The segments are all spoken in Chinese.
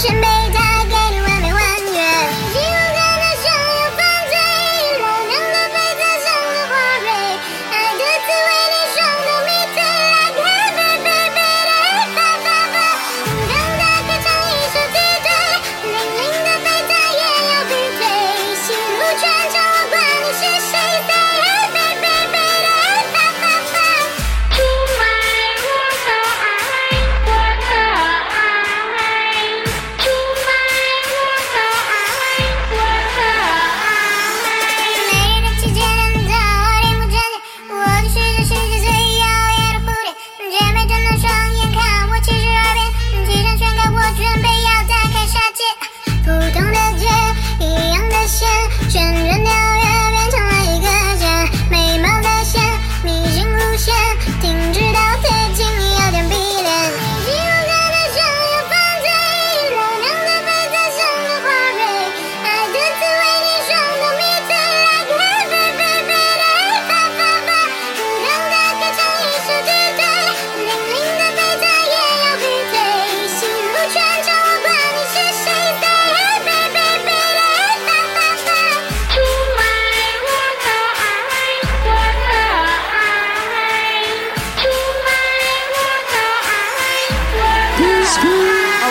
Station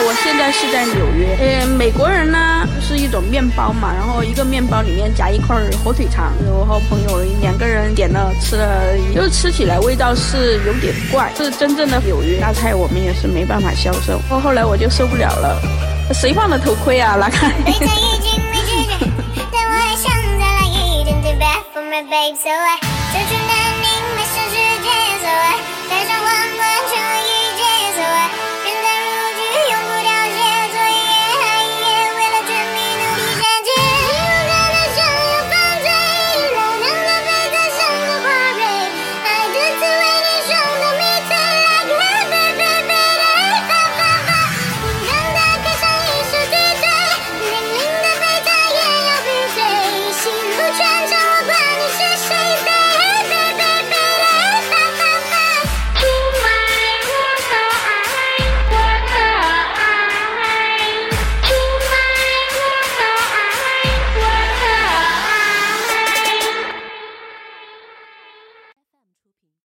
我现在是在纽约，呃，美国人呢，是一种面包嘛，然后一个面包里面夹一块火腿肠，我和朋友两个人点了吃了，就是吃起来味道是有点怪，是真正的纽约大菜，我们也是没办法销售，后后来我就受不了了，谁放的头盔啊？来看。